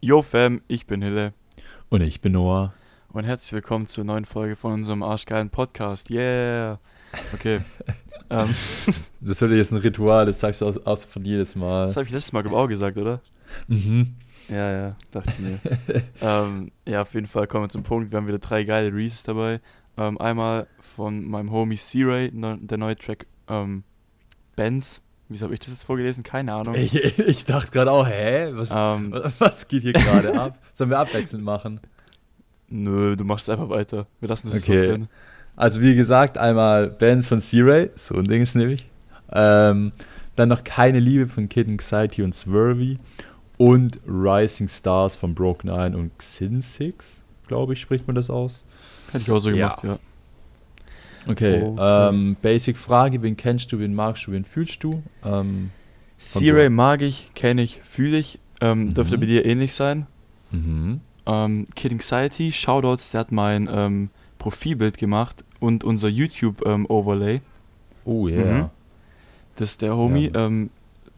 Yo Fam, ich bin Hille Und ich bin Noah. und herzlich willkommen zur neuen Folge von unserem arschgeilen Podcast. Yeah! Okay. ähm, Das wird jetzt ein Ritual, das sagst du aus, aus von jedes Mal. das habe ich letztes Mal auch gesagt, oder? Mhm. Ja, ja, dachte ich mir. ähm, ja, auf jeden Fall kommen wir zum Punkt. Wir haben wieder drei geile Reeses dabei. Ähm, einmal von meinem Homie C-Ray, neu- der neue Track ähm, Benz. Wieso habe ich das jetzt vorgelesen? Keine Ahnung. Ich, ich dachte gerade auch, hä? Was, Ähm. was geht hier gerade ab? Sollen wir abwechselnd machen? Nö, du machst einfach weiter. Wir lassen das Okay. so drin. Also wie gesagt, einmal Bands von C-Ray, so ein Ding ist nämlich. Ähm, dann noch Keine Liebe von Kid Anxiety und Swervy. Und Rising Stars von Broken Iron und Xin Six, glaube ich, spricht man das aus. Hätte ich auch so Ja. gemacht, ja. Okay, Okay. Ähm, Basic Frage, wen kennst du, wen magst du, wen fühlst du? Ähm, C-Ray mag ich, kenne ich, fühle ich. Ähm, Dürfte Mhm. bei dir ähnlich sein. mhm. Ähm, Kid Anxiety, Shoutouts, der hat mein ähm, Profilbild gemacht und unser YouTube-Overlay. Oh yeah. Mhm. das ist der Homie. Ja. Ähm,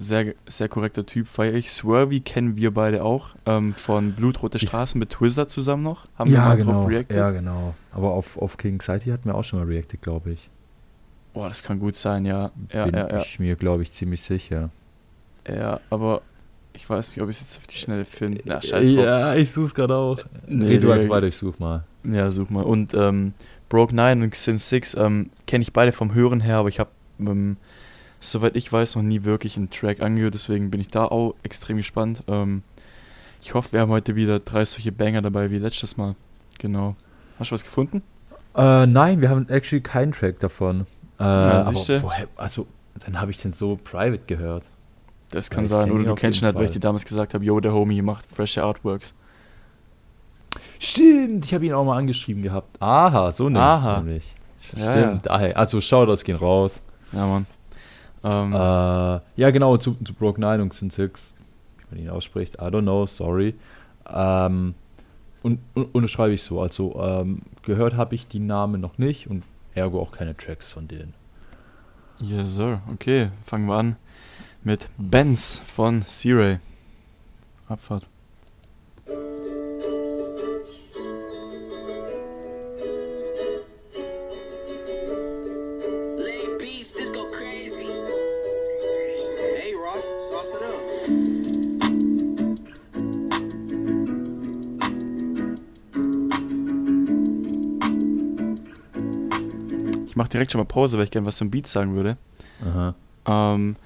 sehr, sehr korrekter Typ, feiere ich. Swervy kennen wir beide auch. Ähm, von Blutrote Ja. Straße mit Twizzler zusammen noch. Haben wir Ja, mal genau. drauf reacted. Ja, genau. Aber auf, auf King Anxiety hatten wir auch schon mal reacted, glaube ich. Boah, das kann gut sein, ja. Ja, Bin ja, ja. ich mir, glaube ich, ziemlich sicher. Ja, aber ich weiß nicht, ob ich es jetzt auf die Schnelle finde. Na, scheiß drauf. Ja, ich suche es gerade auch. Nee, Red du einfach weiter, ich such mal. Ja, such mal. Und ähm, Broke 9 und Sin 6 ähm, kenne ich beide vom Hören her, aber ich habe, ähm, soweit ich weiß, noch nie wirklich einen Track angehört, deswegen bin ich da auch extrem gespannt. Ähm, ich hoffe, wir haben heute wieder drei solche Banger dabei wie letztes Mal. Genau. Hast du was gefunden? Äh, nein, wir haben actually keinen Track davon. Äh, Ja, aber woher, also, dann habe ich den so private gehört. Das Ja, kann sein. kenn Oder du kennst ihn halt, weil ich dir damals gesagt habe, yo, der Homie macht frische Artworks. Stimmt, ich habe ihn auch mal angeschrieben gehabt. Aha, so nämlich. Aha. nämlich. Ja, Stimmt, daher. Also Shoutouts gehen raus. Ja, Mann. Ähm, Äh, ja, genau, zu, zu Broke 9 und Sin 6, wie man ihn ausspricht, I don't know, sorry. Ähm, und, und unterschreibe ich so. Also, ähm, gehört habe ich die Namen noch nicht und ergo auch keine Tracks von denen. Yes, sir. Okay, fangen wir an mit Benz von C-Ray. Abfahrt. Mache direkt schon mal Pause, weil ich gerne was zum Beat sagen würde. Ähm,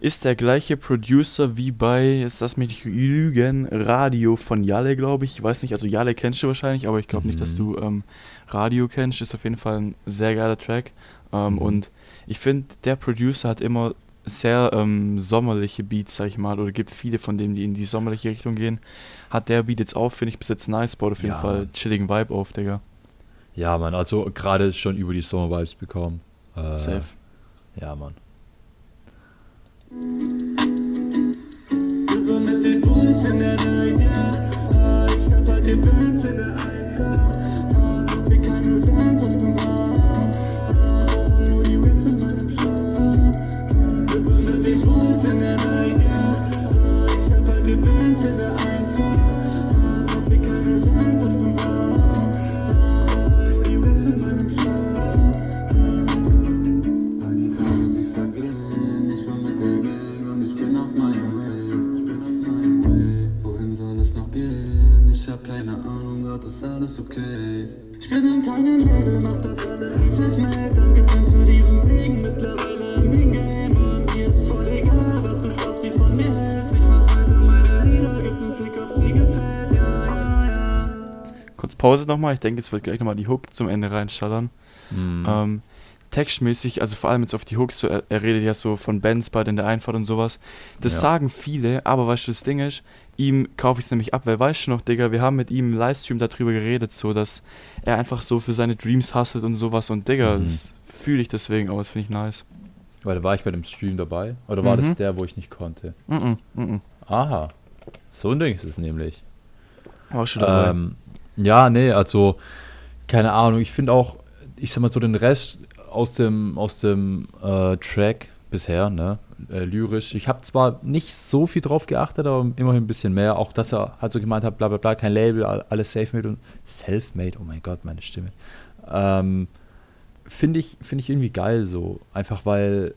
ist der gleiche Producer wie bei, jetzt lass mich nicht lügen, Radio von Jalle, glaube ich. Ich weiß nicht, also Jalle kennst du wahrscheinlich, aber ich glaube nicht, dass Mhm. du ähm, Radio kennst. Ist auf jeden Fall ein sehr geiler Track. Ähm, Mhm. Und ich finde, der Producer hat immer sehr ähm, sommerliche Beats, sag ich mal, oder gibt viele von denen, die in die sommerliche Richtung gehen. Hat der Beat jetzt auch, finde ich, bis jetzt nice, baut auf jeden Ja. Fall chilligen Vibe auf, Digga. Ja, Mann, also gerade schon über die Summer-Vibes bekommen. Äh, Safe. Ja, Mann. Wir mit den hab keine Ahnung, Gott ist alles okay. Ich bin in keinem Label, mach das alles wie selfmade. Dankeschön für diesen Segen, mittlerweile in den Game. Und mir ist voll egal, was du Spaß die von mir hältst. Ich mach weiter meine Lieder, gib nen Fick, ob sie gefällt. Ja, ja, ja. Kurz Pause nochmal. Ich denke, jetzt wird gleich nochmal die Hook zum Ende reinschallern. Mhm. Ähm, textmäßig, also vor allem jetzt auf die Hooks, so, er, er redet ja so von Benz bei in der Einfahrt und sowas. Das Ja. sagen viele, aber weißt du, das Ding ist, ihm kaufe ich es nämlich ab, weil weißt du noch, Digga, wir haben mit ihm im Livestream darüber geredet, so dass er einfach so für seine Dreams hustelt und sowas und Digga, Mhm. das fühle ich deswegen auch, das finde ich nice. Weil da war ich bei dem Stream dabei. Oder war Mhm. das der, wo ich nicht konnte? Mhm, mhm. Aha. So ein Ding ist es nämlich. Auch schon dabei. Ähm, ja, nee, also, keine Ahnung. Ich finde auch, ich sag mal so, den Rest aus dem, aus dem äh, Track bisher, ne, äh, lyrisch. Ich habe zwar nicht so viel drauf geachtet, aber immerhin ein bisschen mehr. Auch dass er halt so gemeint hat, bla bla bla, kein Label, alles self-made und self-made, oh mein Gott, meine Stimme. Ähm, Finde ich, find ich irgendwie geil so. Einfach weil,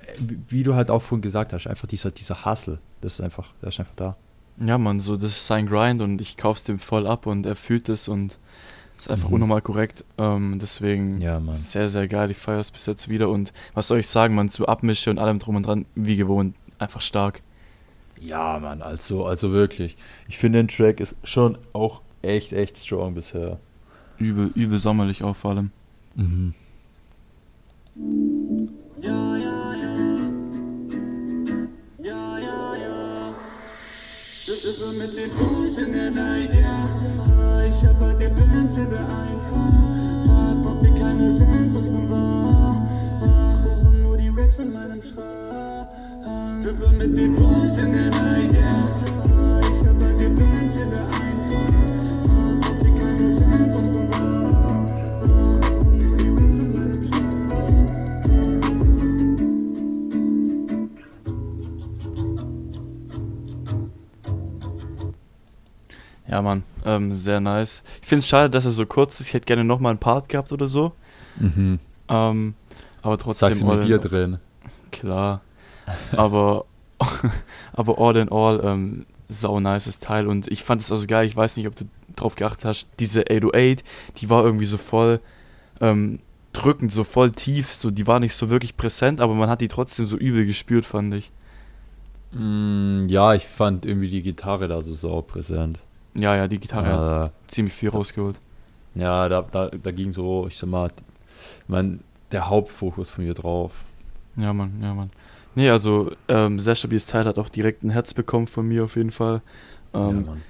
äh, wie du halt auch vorhin gesagt hast, einfach dieser, dieser Hustle, das ist einfach, der ist einfach da. Ja, Mann, so das ist sein Grind und ich kauf's dem voll ab und er fühlt es und ist einfach Mhm. unnormal korrekt. Ähm, deswegen Ja, sehr, sehr geil. Ich feiere es bis jetzt wieder und was soll ich sagen, man, zu Abmische und allem drum und dran, wie gewohnt, einfach stark. Ja, Mann, also, also wirklich. Ich finde, den Track ist schon auch echt, echt strong bisher. Übel, übel sommerlich auch vor allem. Mhm. Ja, ja, ja. Ja, ja, ja. Das ist so mit den Fuß in der Night, ja. Ich hab halt die Bands in der Einfahrt. Ah, Bock mir keine Fans, doch ich bin. Ach, hören nur die Racks in meinem Schrank. Triple mit den Fuß in der Night, ja. Ah, Ich hab halt die in der Einfahrt. Ah, Bock mir keine Fans, wahr. Ach, hören nur die Racks in meinem Schrank. Ja, Mann, ähm, sehr nice. Ich finde es schade, dass er so kurz ist. Ich hätte gerne nochmal einen Part gehabt oder so. Mhm. Ähm, aber trotzdem. Sagst du in- Bier drin? Klar. Aber, aber all in all, ähm, sau nices Teil. Und ich fand es also geil. Ich weiß nicht, ob du drauf geachtet hast. Diese 808, die war irgendwie so voll ähm, drückend, so voll tief. So, die war nicht so wirklich präsent, aber man hat die trotzdem so übel gespürt, fand ich. Mm, ja, ich fand irgendwie die Gitarre da so sau präsent. Ja, ja, die Gitarre hat Äh, ziemlich viel rausgeholt. ja, da, da, da ging so, ich sag mal, mein, der Hauptfokus von mir drauf. Ja, Mann, ja, Mann. Nee, also, ähm, sehr stabiles Teil hat auch direkt ein Herz bekommen von mir auf jeden Fall. ja, Ähm, Mann.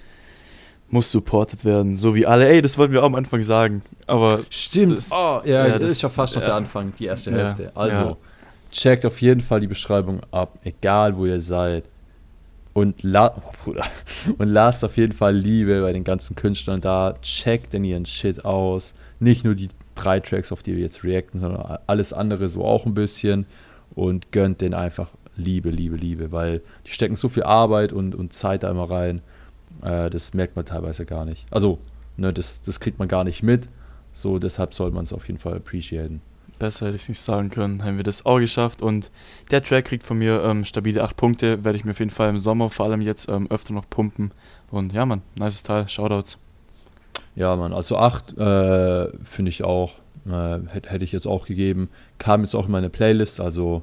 muss supported werden, so wie alle. Ey, das wollten wir auch am Anfang sagen. Aber Stimmt. das- oh, ja, ja, das, das- ist ja fast noch ja. der Anfang, die erste Ja, Hälfte. Also, ja. checkt auf jeden Fall die Beschreibung ab, egal wo ihr seid. Und, la oh, und lasst auf jeden Fall Liebe bei den ganzen Künstlern da. Checkt denn ihren Shit aus. Nicht nur die drei Tracks, auf die wir jetzt reacten, sondern alles andere so auch ein bisschen. Und gönnt denen einfach Liebe, Liebe, Liebe, weil die stecken so viel Arbeit und, und Zeit da immer rein. Äh, das merkt man teilweise gar nicht. Also, ne, das, das kriegt man gar nicht mit. So, deshalb soll man es auf jeden Fall appreciaten. Besser hätte ich es nicht sagen können. Haben wir das auch geschafft. Und der Track kriegt von mir ähm, stabile 8 Punkte. Werde ich mir auf jeden Fall im Sommer vor allem jetzt ähm, öfter noch pumpen. Und ja, Mann, nices Teil. Shoutouts. Ja, Mann, also 8 äh, finde ich auch, äh, hätte hätte ich jetzt auch gegeben. Kam jetzt auch in meine Playlist, also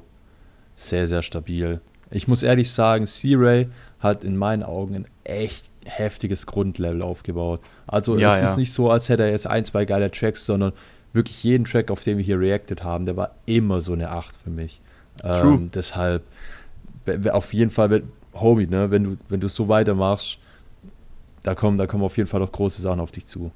sehr, sehr stabil. Ich muss ehrlich sagen, C-Ray hat in meinen Augen ein echt heftiges Grundlevel aufgebaut. Also Ja, es ja. ist nicht so, als hätte er jetzt ein, zwei geile Tracks, sondern wirklich jeden Track, auf den wir hier reacted haben, der war immer so eine 8 für mich. True. Ähm, deshalb, auf jeden Fall, Homie, ne, wenn du, wenn du so weitermachst, da kommen, da kommen auf jeden Fall noch große Sachen auf dich zu.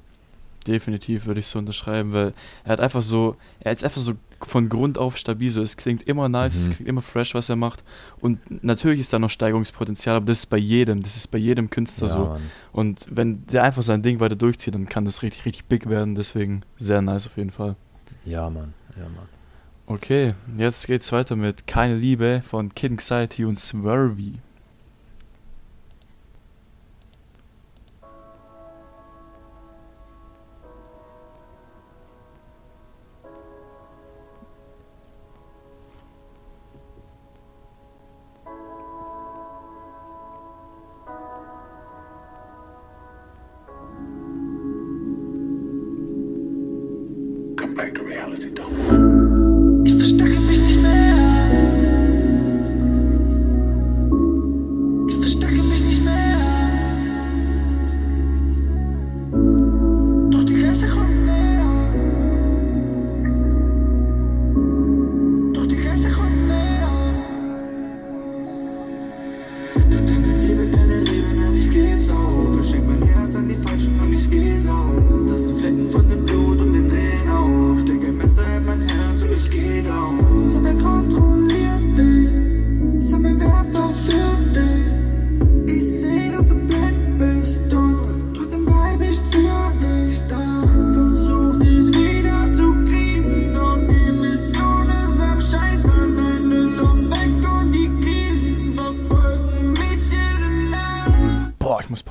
Definitiv würde ich so unterschreiben, weil er hat einfach so, er ist einfach so von Grund auf stabil, so es klingt immer nice, Mhm. es klingt immer fresh, was er macht und natürlich ist da noch Steigerungspotenzial, aber das ist bei jedem, das ist bei jedem Künstler Ja, so Mann. und wenn der einfach sein Ding weiter durchzieht, dann kann das richtig, richtig big werden, deswegen sehr nice auf jeden Fall. Ja, Mann. Ja, Mann. Okay, jetzt geht's weiter mit Keine Liebe von Kid Anxiety und Swervy. Back to reality, Dom.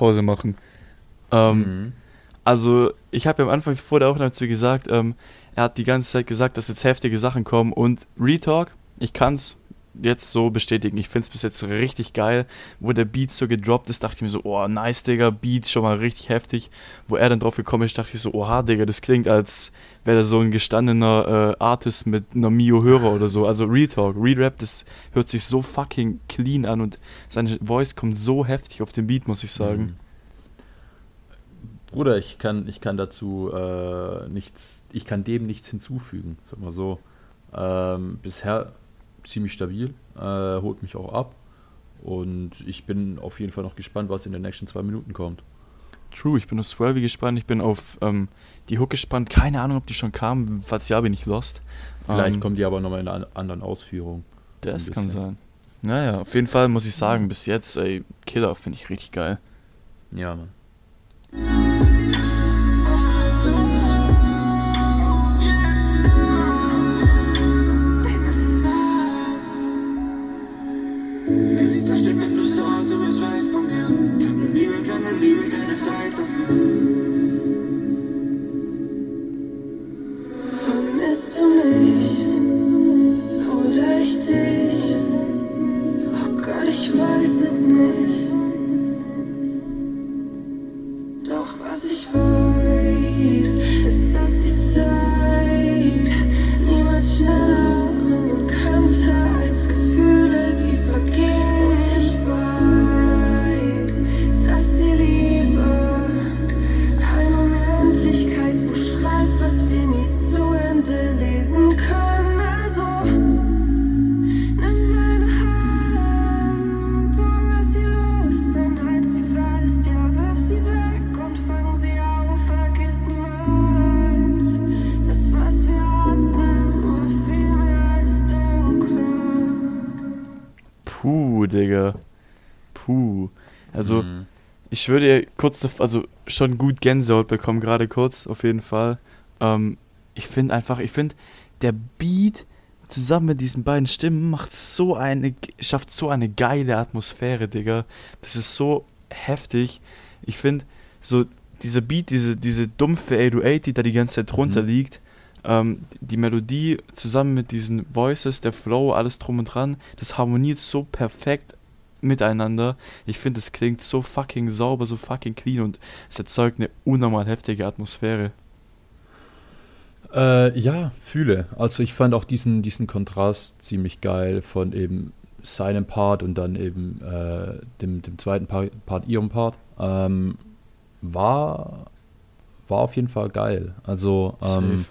Atmungspause machen. Ähm, Mhm. Also, ich habe ja am Anfang vor der Aufnahme zu gesagt, ähm, er hat die ganze Zeit gesagt, dass jetzt heftige Sachen kommen und Retalk, ich kann's jetzt so bestätigen. Ich find's bis jetzt richtig geil. Wo der Beat so gedroppt ist, dachte ich mir so, oh, nice, Digga, Beat schon mal richtig heftig. Wo er dann drauf gekommen ist, dachte ich so, oha, Digga, das klingt, als wäre er so ein gestandener äh, Artist mit einer Mio-Hörer oder so. Also Retalk, Re-Rap, das hört sich so fucking clean an und seine Voice kommt so heftig auf den Beat, muss ich sagen. Mhm. Bruder, ich kann, ich kann dazu äh, nichts, ich kann dem nichts hinzufügen, sag mal so. Ähm, bisher ziemlich stabil, äh, holt mich auch ab. Und ich bin auf jeden Fall noch gespannt, was in den nächsten zwei Minuten kommt. True, ich bin auf Swervy gespannt, ich bin auf ähm, die Hook gespannt. Keine Ahnung, ob die schon kam, falls ja, bin ich lost. Vielleicht Ähm, kommt die aber nochmal in einer anderen Ausführung. Das so kann sein. Naja, auf jeden Fall muss ich sagen, bis jetzt, ey, Killer finde ich richtig geil. Ja, Mann. Doch was Also, Mhm. ich würde kurz, also schon gut Gänsehaut bekommen, gerade kurz, auf jeden Fall. Ähm, ich finde einfach, ich finde, der Beat zusammen mit diesen beiden Stimmen macht so eine, schafft so eine geile Atmosphäre, Digga. Das ist so heftig. Ich finde, so dieser Beat, diese, diese dumpfe 808, die da die ganze Zeit drunter Mhm. liegt, ähm, die Melodie zusammen mit diesen Voices, der Flow, alles drum und dran, das harmoniert so perfekt miteinander. Ich finde, es klingt so fucking sauber, so fucking clean und es erzeugt eine unnormal heftige Atmosphäre. Äh, ja, fühle. Also ich fand auch diesen, diesen Kontrast ziemlich geil von eben seinem Part und dann eben äh, dem, dem zweiten Part, Part, ihrem Part. Ähm, war, war auf jeden Fall geil. Also, ähm,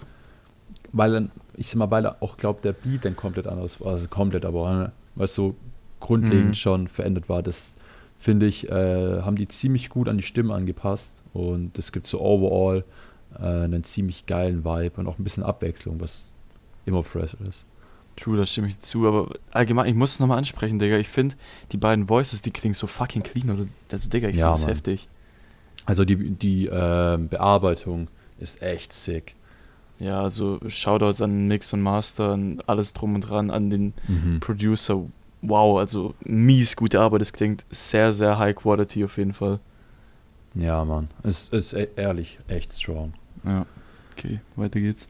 weil dann, ich sag mal, weil er auch glaubt, der Beat dann komplett anders war, also komplett, aber weil es so grundlegend Mhm. schon verändert war, das finde ich, äh, haben die ziemlich gut an die Stimme angepasst und es gibt so overall äh, einen ziemlich geilen Vibe und auch ein bisschen Abwechslung, was immer fresh ist. True, da stimme ich zu, aber allgemein, ich muss es nochmal ansprechen, Digga. Ich finde, die beiden Voices, die klingen so fucking clean. Also, also Digga, ich Ja, finde es heftig. Also die, die ähm, Bearbeitung ist echt sick. Ja, also Shoutouts an Mix und Master, an alles drum und dran, an den Mhm. Producer. Wow, also mies gute Arbeit. Es klingt sehr, sehr high quality auf jeden Fall. Ja, Mann. Es ist e- ehrlich echt strong. Ja. Okay, weiter geht's.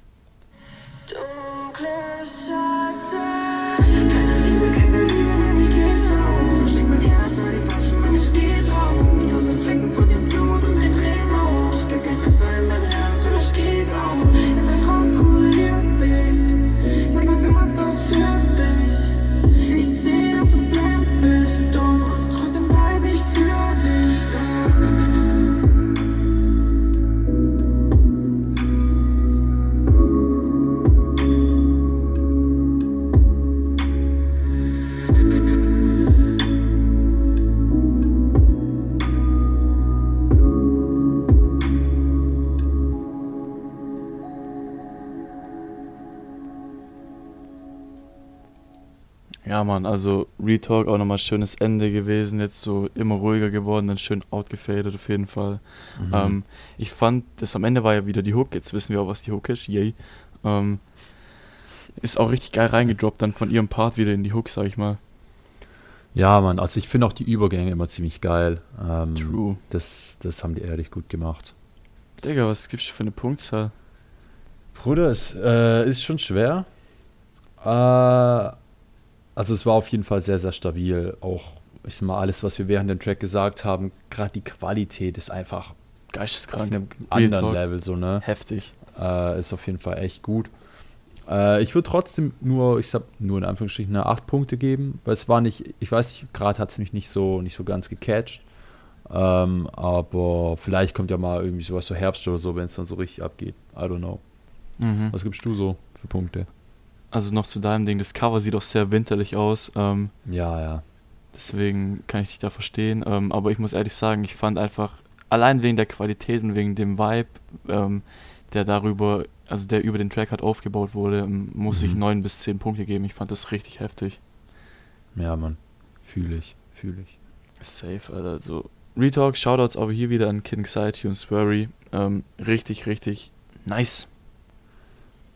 Mann, also Retalk auch nochmal schönes Ende gewesen. Jetzt so immer ruhiger geworden, dann schön outgefadet auf jeden Fall. Mhm. Ähm, ich fand, das am Ende war ja wieder die Hook. Jetzt wissen wir auch, was die Hook ist. Yay. Ähm, ist auch richtig geil reingedroppt dann von ihrem Part wieder in die Hook, sag ich mal. Ja, Mann, also ich finde auch die Übergänge immer ziemlich geil. Ähm, True. Das, das haben die ehrlich gut gemacht. Digga, was gibst du für eine Punktzahl? Bruder, es äh, ist schon schwer. Äh, also es war auf jeden Fall sehr, sehr stabil. Auch, ich sag mal, alles, was wir während dem Track gesagt haben, gerade die Qualität ist einfach auf Geisteskrank. einem Real anderen Talk. Level so, ne? Heftig. Äh, ist auf jeden Fall echt gut. Äh, ich würde trotzdem nur, ich sag nur in Anführungsstrichen, eine 8 Punkte geben, weil es war nicht, ich weiß nicht, gerade hat es mich nicht so, nicht so ganz gecatcht. Ähm, aber vielleicht kommt ja mal irgendwie sowas so Herbst oder so, wenn es dann so richtig abgeht. I don't know. Mhm. Was gibst du so für Punkte? Also noch zu deinem Ding, das Cover sieht auch sehr winterlich aus. Ähm, Ja, ja. Deswegen kann ich dich da verstehen. Ähm, aber ich muss ehrlich sagen, ich fand einfach, allein wegen der Qualität und wegen dem Vibe, ähm, der darüber, also der über den Track halt aufgebaut wurde, ähm, muss ich Mhm. 9 bis 10 Punkte geben. Ich fand das richtig heftig. Ja, Mann. Fühle ich, fühle ich. Safe, Alter. Also, Retalk, Shoutouts aber hier wieder an Kid Anxiety und Swery. Ähm, richtig, richtig nice.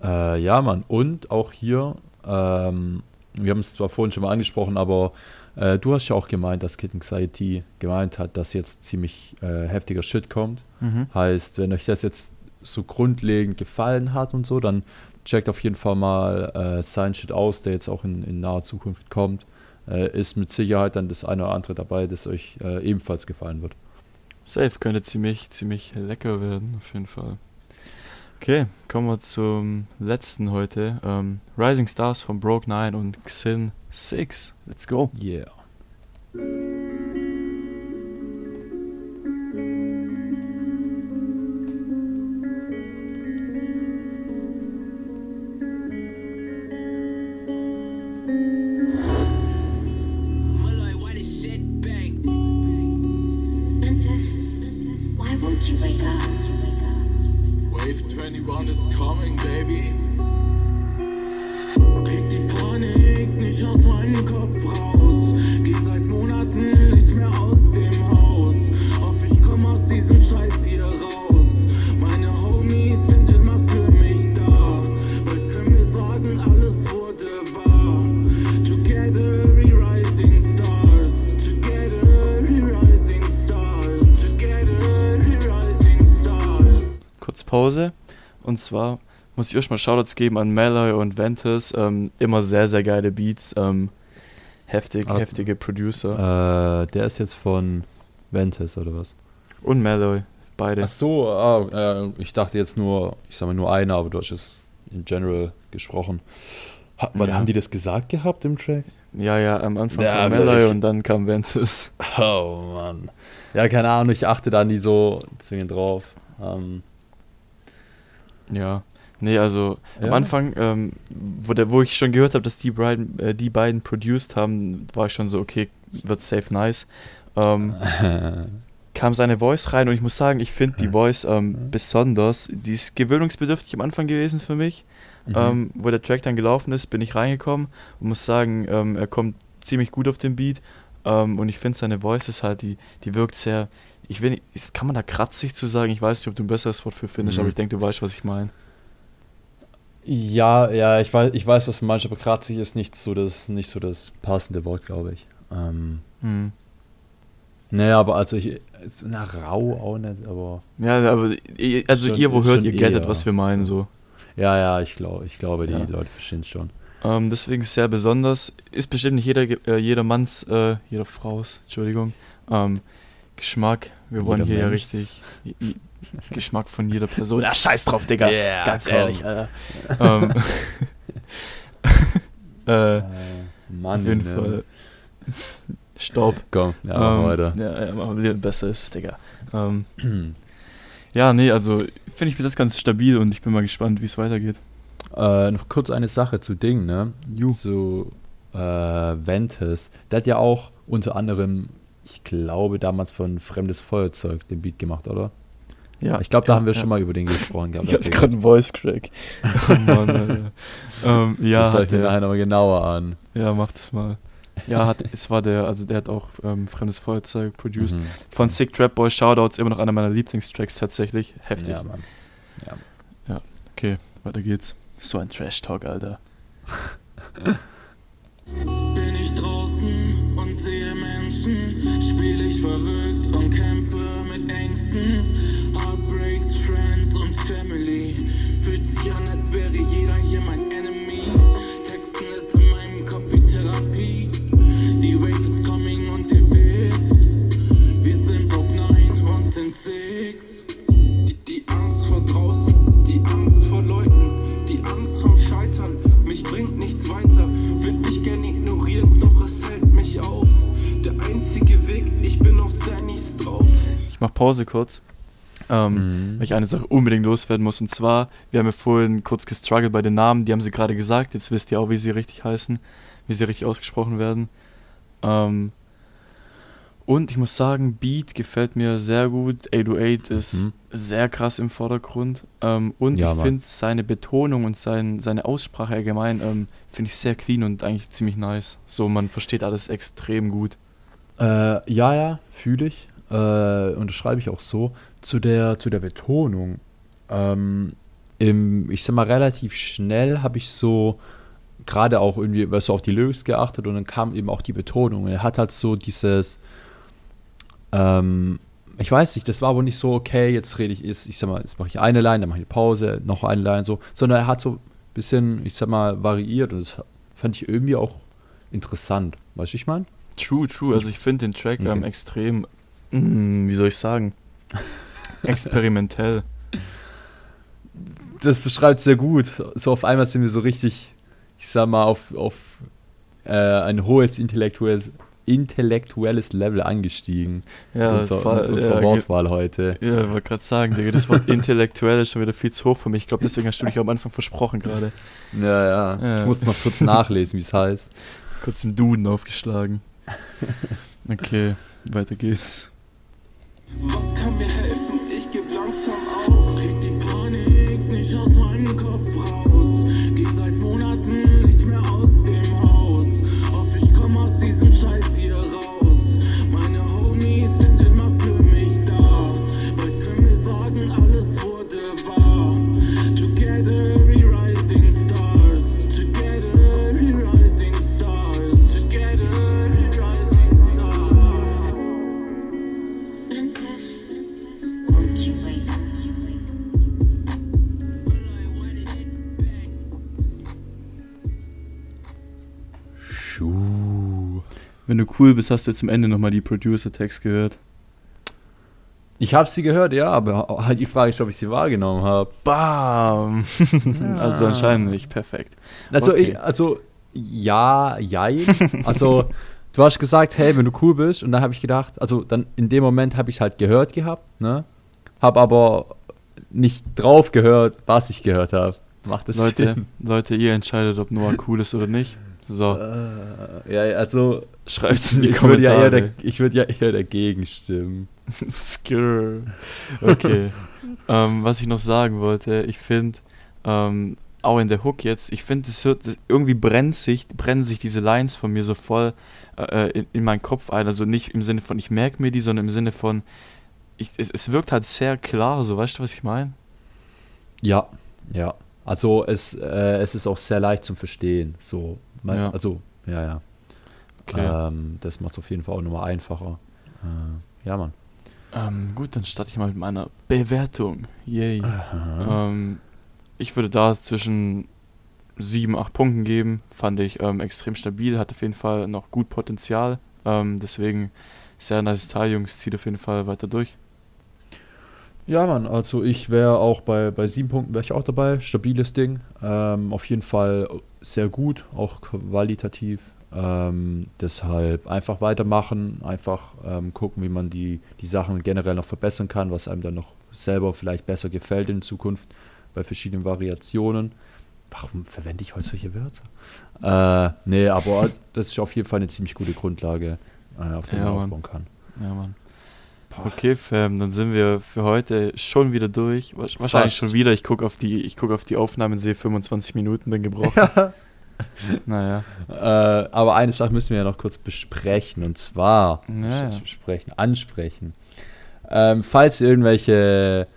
Äh, ja, Mann. Und auch hier, ähm, wir haben es zwar vorhin schon mal angesprochen, aber äh, du hast ja auch gemeint, dass Kid Anxiety gemeint hat, dass jetzt ziemlich äh, heftiger Shit kommt. Mhm. Heißt, wenn euch das jetzt so grundlegend gefallen hat und so, dann checkt auf jeden Fall mal äh, sein Shit aus, der jetzt auch in, in naher Zukunft kommt. Äh, ist mit Sicherheit dann das eine oder andere dabei, das euch äh, ebenfalls gefallen wird. Safe könnte ziemlich, ziemlich lecker werden, auf jeden Fall. Okay, kommen wir zum letzten heute. Ähm, Rising Stars von Broke 9 und Xin 6. Let's go. Yeah. Pause. Und zwar muss ich erstmal Shoutouts geben an Malloy und Ventus. Ähm, immer sehr, sehr geile Beats. Ähm, heftig, Ah. heftige Producer. Äh, der ist jetzt von Ventus oder was? Und Malloy. Beide. Ach so, ah, äh, ich dachte jetzt nur, ich sag mal nur einer, aber du hast es in general gesprochen. Ha, weil, Ja. Haben die das gesagt gehabt im Track? Ja, ja, am Anfang Ja, kam Malloy und dann kam Ventus. Oh Mann. Ja, keine Ahnung, ich achte da nie so zwingend drauf. Ähm, Ja. Nee, also am Ja. Anfang, ähm, wo, der, wo ich schon gehört habe, dass die beiden, äh, die beiden produced haben, war ich schon so, okay, wird safe nice. Ähm, kam seine Voice rein und ich muss sagen, ich finde die Voice ähm, besonders, die ist gewöhnungsbedürftig am Anfang gewesen für mich. Mhm. Ähm, wo der Track dann gelaufen ist, bin ich reingekommen und muss sagen, ähm, er kommt ziemlich gut auf den Beat. Ähm, und ich finde seine Voice ist halt, die, die wirkt sehr, ich will nicht, kann man da kratzig zu sagen? Ich weiß nicht, ob du ein besseres Wort für findest, Mhm. aber ich denke, du weißt, was ich meine. ja, ja, ich weiß, ich weiß, was du meinst, aber kratzig ist nicht so das, nicht so das passende Wort, glaube ich. Ähm, Hm. naja, aber also ich, na, rau auch nicht, aber Ja, aber also Schon- ihr, wo hört, ihr gettet, eher was wir meinen, so. so. ja, ja, ich glaube, ich glaube, die Ja. Leute verstehen es schon. Ähm, deswegen ist sehr besonders. Ist bestimmt nicht jeder, äh, jeder Manns, äh, jeder Fraus, Entschuldigung, ähm, Geschmack. Wir wollen Jeder hier ja richtig Geschmack von jeder Person. Ah, scheiß drauf, Digga. Yeah, Ganz komm. ehrlich, Alter. ähm, äh, Äh, Mann, auf jeden ne? Fall. Stopp. Komm, ja, machen Ähm, wir weiter. Ja, ja, machen wir besser ist, Digga. Ähm, ja, nee, also finde ich bis jetzt ganz stabil und ich bin mal gespannt, wie es weitergeht. Äh, noch kurz eine Sache zu Ding, ne? Ju. Zu äh, Ventus. Der hat ja auch unter anderem, ich glaube, damals von Fremdes Feuerzeug den Beat gemacht, oder? Ja, ich glaube, da ja, haben wir ja. schon mal über den gesprochen gehabt. Ich hatte gerade einen Voice Crack. Oh Mann, ähm, ja, das schaue ich mir nachher nochmal genauer an. ja, macht es mal. Ja, hat, es war der, also der hat auch ähm, Fremdes Feuerzeug produced. Mhm. Von Sick Trap Boy Shoutouts immer noch einer meiner Lieblingstracks tatsächlich. Heftig. Ja, Mann. Okay, weiter geht's. So ein Trash-Talk, Alter. Bin ich draußen und sehe Menschen, spiel ich verwirrt. Mach Pause kurz. Ähm, Mhm. weil ich eine Sache unbedingt loswerden muss. Und zwar, wir haben ja vorhin kurz gestruggelt bei den Namen, die haben sie gerade gesagt. Jetzt wisst ihr auch, wie sie richtig heißen, wie sie richtig ausgesprochen werden. Ähm, und ich muss sagen, Beat gefällt mir sehr gut. 808 ist Mhm. sehr krass im Vordergrund. Ähm, und Ja, ich finde seine Betonung und sein, seine Aussprache allgemein ähm, finde ich sehr clean und eigentlich ziemlich nice. So, man versteht alles extrem gut. Äh, ja, ja, fühle ich. Äh, unterschreibe ich auch so. Zu der, zu der Betonung. Ähm, im, ich sag mal, relativ schnell habe ich so gerade auch irgendwie weißt du, auf die Lyrics geachtet und dann kam eben auch die Betonung. Er hat halt so dieses, ähm, ich weiß nicht, das war aber nicht so, okay, jetzt rede ich, jetzt, ich sag mal, jetzt mache ich eine Line, dann mache ich eine Pause, noch eine Line, so, sondern er hat so ein bisschen, ich sag mal, variiert und das fand ich irgendwie auch interessant. Weißt du, ich meine? True, true. Also ich finde den Track ähm, Okay. extrem, mm, wie soll ich sagen, experimentell. das beschreibt sehr gut. So auf einmal sind wir so richtig, ich sag mal, auf, auf äh, ein hohes intellektuelles, intellektuelles Level angestiegen. Ja, voll, mit unserer ja, Wortwahl heute. Ja, ich wollte gerade sagen, Digga, das Wort intellektuell ist schon wieder viel zu hoch für mich. Ich glaube, deswegen hast du dich am Anfang versprochen gerade. Ja, ja. Ja. Ich muss noch kurz nachlesen, wie es heißt. Kurz einen Duden aufgeschlagen. Okay, weiter geht's. Was kann mir helfen? Cool bist, hast du jetzt am Ende nochmal die Producer-Text gehört. Ich habe sie gehört, ja, aber halt die Frage ist, ob ich sie wahrgenommen habe. Bam! also anscheinend nicht. Perfekt. Also, Okay. ich, also ja, jein. Also, du hast gesagt, hey, wenn du cool bist, und dann habe ich gedacht, also dann in dem Moment habe ich es halt gehört gehabt, ne? Hab aber nicht drauf gehört, was ich gehört habe. Macht das Leute, Sinn? Leute, ihr entscheidet, ob Noah cool ist oder nicht. So, Äh, ja, also schreibt's in die ich würde ja, eher Kommentare. da- ich würd ja eher dagegen stimmen. Skr. Okay. ähm, was ich noch sagen wollte, ich finde, ähm, auch in der Hook jetzt, ich finde, es hört, das, irgendwie brennt sich, brennen sich diese Lines von mir so voll äh, in, in meinen Kopf ein. Also nicht im Sinne von, ich merke mir die, sondern im Sinne von, ich, es, es wirkt halt sehr klar, so, weißt du, was ich meine? Ja, ja. Also es, äh, es ist auch sehr leicht zum Verstehen. So, man, Ja. also, ja, ja. Okay. Ähm, das macht es auf jeden Fall auch nochmal einfacher. Äh, ja, Mann. Ähm, gut, dann starte ich mal mit meiner Bewertung. Yay. Ähm, ich würde da zwischen 7, 8 Punkten geben. Fand ich ähm, extrem stabil, hat auf jeden Fall noch gut Potenzial. Ähm, deswegen sehr nice Teil, Jungs. Zieht auf jeden Fall weiter durch. Ja, Mann, also ich wäre auch bei, bei sieben Punkten wäre ich auch dabei. Stabiles Ding. Ähm, auf jeden Fall sehr gut, auch qualitativ. Ähm, deshalb einfach weitermachen, einfach ähm, gucken, wie man die, die Sachen generell noch verbessern kann, was einem dann noch selber vielleicht besser gefällt in Zukunft bei verschiedenen Variationen. Warum verwende ich heute solche Wörter? Äh, nee, aber das ist auf jeden Fall eine ziemlich gute Grundlage, äh, auf der Ja, man aufbauen kann. Ja, Mann. Okay, Fam, dann sind wir für heute schon wieder durch. Wahrscheinlich Fast. schon wieder. Ich gucke auf die, ich guck auf die Aufnahmen, sehe 25 Minuten, bin gebrochen. naja. Äh, aber eine Sache müssen wir ja noch kurz besprechen und zwar Ja. bes- besprechen, ansprechen. Ähm, falls ihr irgendwelche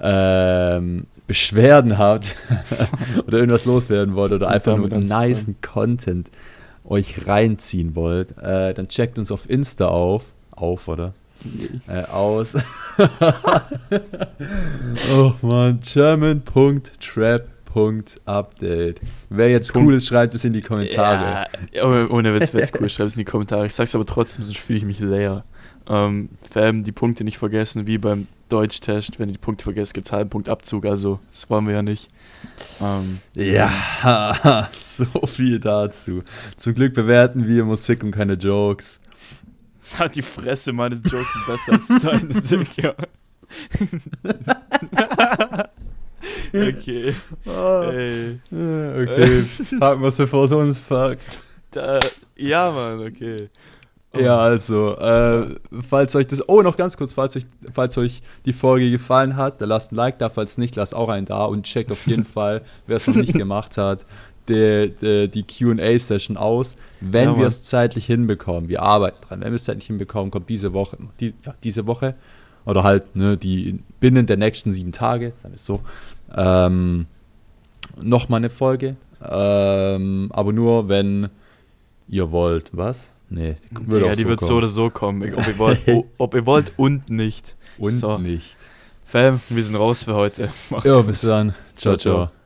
ähm, Beschwerden habt oder irgendwas loswerden wollt oder einfach nur nicen Content euch reinziehen wollt, äh, dann checkt uns auf Insta auf. Auf, oder? Äh, aus. oh man, german.trap.update. Wer jetzt cool ist, schreibt es in die Kommentare. Ja, ohne, ohne Witz, wird's cool. Schreib's in die Kommentare. Ich sag's aber trotzdem, sonst fühle ich mich leer. Ähm, Fam, die Punkte nicht vergessen, wie beim Deutschtest. Wenn ihr die Punkte vergesst, gibt's halben Punkt Abzug. Also, das wollen wir ja nicht. Ähm, deswegen- Ja, so viel dazu. Zum Glück bewerten wir Musik und keine Jokes. Halt die Fresse, meine Jokes sind besser als deine, Digga. okay. Ey. Äh, Okay, packen wir es, bevor es uns fuckt. Da, ja, Mann, okay. Oh. Ja, also, äh, falls euch das, oh, noch ganz kurz, falls euch, falls euch die Folge gefallen hat, dann lasst ein Like da, falls nicht, lasst auch einen da und checkt auf jeden Fall, wer es noch nicht gemacht hat, die, die, die QA-Session aus, wenn Ja, wir es zeitlich hinbekommen. Wir arbeiten dran. Wenn wir es zeitlich hinbekommen, kommt diese Woche, die, ja, diese Woche, oder halt, ne, die binnen der nächsten sieben Tage, sagen wir es so, ähm, nochmal eine Folge. Ähm, aber nur, wenn ihr wollt. Was? Nee, die Digga, auch die wird so oder so kommen. Ob ihr wollt, ob ihr wollt und nicht. Und so. nicht. Fam, wir sind raus für heute. Macht's Ja, gut. bis dann. Ciao, ciao. ciao.